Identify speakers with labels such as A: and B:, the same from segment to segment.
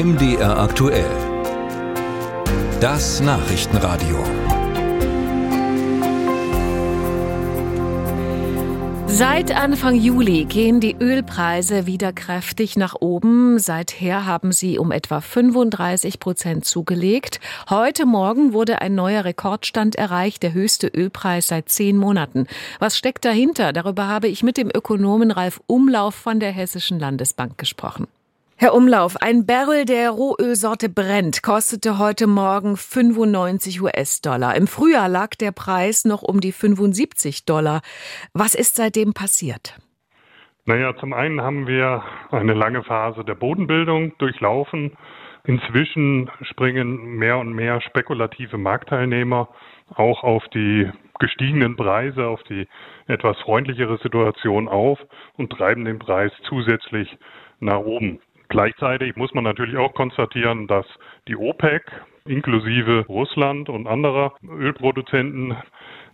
A: MDR aktuell. Das Nachrichtenradio.
B: Seit Anfang Juli gehen die Ölpreise wieder kräftig nach oben. Seither haben sie um etwa 35 Prozent zugelegt. Heute Morgen wurde ein neuer Rekordstand erreicht, der höchste Ölpreis seit zehn Monaten. Was steckt dahinter? Darüber habe ich mit dem Ökonomen Ralf Umlauf von der Hessischen Landesbank gesprochen. Herr Umlauf, ein Barrel der Rohölsorte Brent kostete heute Morgen 95 US-Dollar. Im Frühjahr lag der Preis noch um die 75 Dollar. Was ist seitdem passiert?
C: Naja, zum einen haben wir eine lange Phase der Bodenbildung durchlaufen. Inzwischen springen mehr und mehr spekulative Marktteilnehmer auch auf die gestiegenen Preise, auf die etwas freundlichere Situation auf und treiben den Preis zusätzlich nach oben. Gleichzeitig muss man natürlich auch konstatieren, dass die OPEC inklusive Russland und anderer Ölproduzenten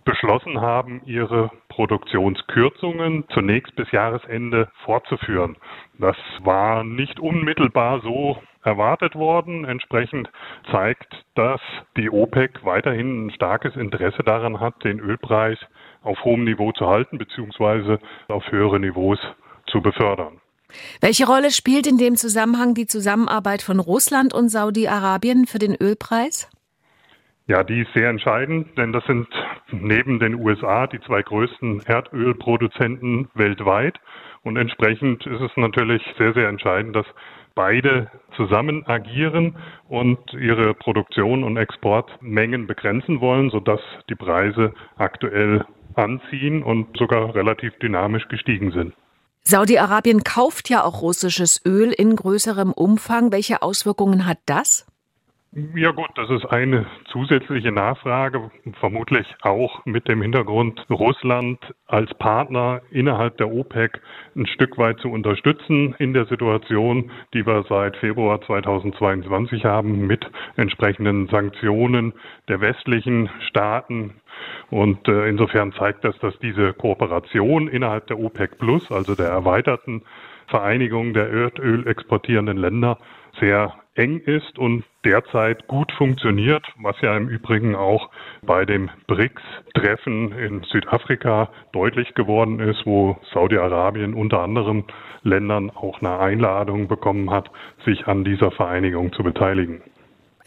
C: beschlossen haben, ihre Produktionskürzungen zunächst bis Jahresende fortzuführen. Das war nicht unmittelbar so erwartet worden. Entsprechend zeigt, dass die OPEC weiterhin ein starkes Interesse daran hat, den Ölpreis auf hohem Niveau zu halten bzw. auf höhere Niveaus zu befördern.
B: Welche Rolle spielt in dem Zusammenhang die Zusammenarbeit von Russland und Saudi-Arabien für den Ölpreis?
C: Ja, die ist sehr entscheidend, denn das sind neben den USA die zwei größten Erdölproduzenten weltweit. Und entsprechend ist es natürlich sehr, sehr entscheidend, dass beide zusammen agieren und ihre Produktion und Exportmengen begrenzen wollen, sodass die Preise aktuell anziehen und sogar relativ dynamisch gestiegen sind.
B: Saudi-Arabien kauft ja auch russisches Öl in größerem Umfang. Welche Auswirkungen hat das?
C: Ja gut, das ist eine zusätzliche Nachfrage, vermutlich auch mit dem Hintergrund, Russland als Partner innerhalb der OPEC ein Stück weit zu unterstützen in der Situation, die wir seit Februar 2022 haben, mit entsprechenden Sanktionen der westlichen Staaten. Und äh, insofern zeigt das, dass diese Kooperation innerhalb der OPEC Plus, also der erweiterten Vereinigung der Erdöl exportierenden Länder, sehr eng ist und derzeit gut funktioniert, was ja im Übrigen auch bei dem BRICS-Treffen in Südafrika deutlich geworden ist, wo Saudi-Arabien unter anderem Ländern auch eine Einladung bekommen hat, sich an dieser Vereinigung zu beteiligen.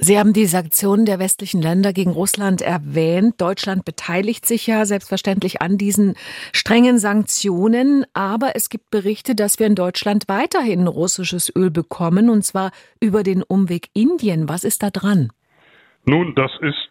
B: Sie haben die Sanktionen der westlichen Länder gegen Russland erwähnt. Deutschland beteiligt sich ja selbstverständlich an diesen strengen Sanktionen. Aber es gibt Berichte, dass wir in Deutschland weiterhin russisches Öl bekommen, und zwar über den Umweg Indien. Was ist da dran?
C: Nun, das ist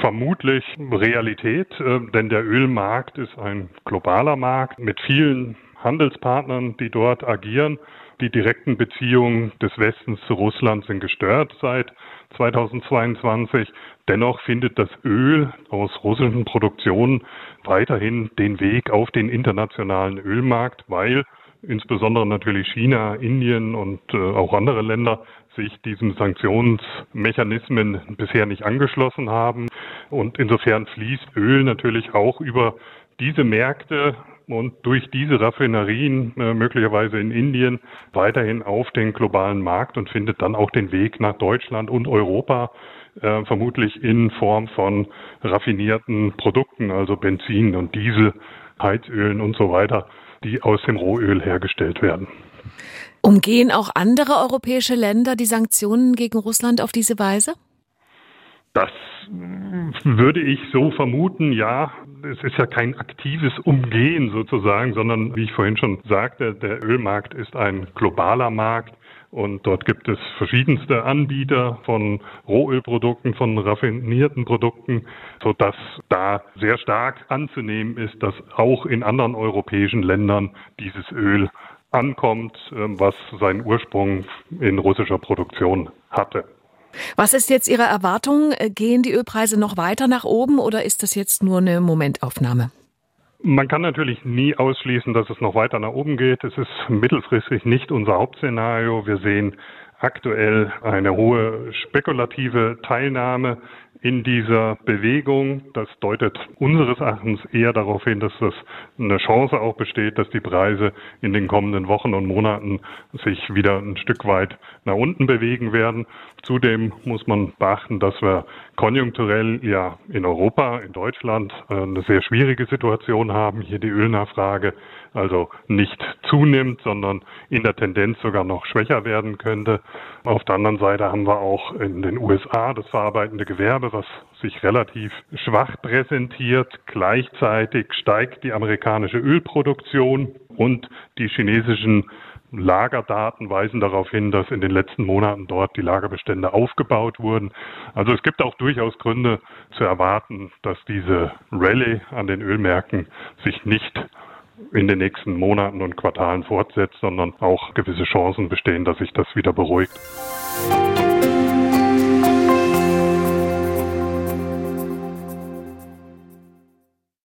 C: vermutlich Realität, äh, denn der Ölmarkt ist ein globaler Markt mit vielen Handelspartnern, die dort agieren. Die direkten Beziehungen des Westens zu Russland sind gestört seit 2022. Dennoch findet das Öl aus russischen Produktionen weiterhin den Weg auf den internationalen Ölmarkt, weil insbesondere natürlich China, Indien und äh, auch andere Länder sich diesen Sanktionsmechanismen bisher nicht angeschlossen haben. Und insofern fließt Öl natürlich auch über diese Märkte und durch diese Raffinerien äh, möglicherweise in Indien weiterhin auf den globalen Markt und findet dann auch den Weg nach Deutschland und Europa, äh, vermutlich in Form von raffinierten Produkten, also Benzin und Diesel, Heizölen und so weiter, die aus dem Rohöl hergestellt werden.
B: Umgehen auch andere europäische Länder die Sanktionen gegen Russland auf diese Weise?
C: Das würde ich so vermuten, ja. Es ist ja kein aktives Umgehen sozusagen, sondern wie ich vorhin schon sagte, der Ölmarkt ist ein globaler Markt. Und dort gibt es verschiedenste Anbieter von Rohölprodukten, von raffinierten Produkten, sodass da sehr stark anzunehmen ist, dass auch in anderen europäischen Ländern dieses Öl ankommt, ähm, was seinen Ursprung in russischer Produktion hatte.
B: Was ist jetzt Ihre Erwartung? Gehen die Ölpreise noch weiter nach oben oder ist das jetzt nur eine Momentaufnahme?
C: Man kann natürlich nie ausschließen, dass es noch weiter nach oben geht. Es ist mittelfristig nicht unser Hauptszenario. Wir sehen aktuell eine hohe spekulative Teilnahme in dieser Bewegung. Das deutet unseres Erachtens eher darauf hin, dass das eine Chance auch besteht, dass die Preise in den kommenden Wochen und Monaten sich wieder ein Stück weit nach unten bewegen werden. Zudem muss man beachten, dass wir konjunkturell ja in Europa, in Deutschland äh, eine sehr schwierige Situation haben. Hier die Ölnachfrage also nicht zunimmt, sondern in der Tendenz sogar noch schwächer werden könnte. Auf der anderen Seite haben wir auch in den USA das verarbeitende Gewerbe, was sich relativ schwach präsentiert. Gleichzeitig steigt die amerikanische Ölproduktion und die chinesischen Lagerdaten weisen darauf hin, dass in den letzten Monaten dort die Lagerbestände aufgebaut wurden. Also es gibt auch durchaus Gründe zu erwarten, dass diese Rallye an den Ölmärkten sich nicht in den nächsten Monaten und Quartalen fortsetzt, sondern auch gewisse Chancen bestehen, dass sich das wieder beruhigt.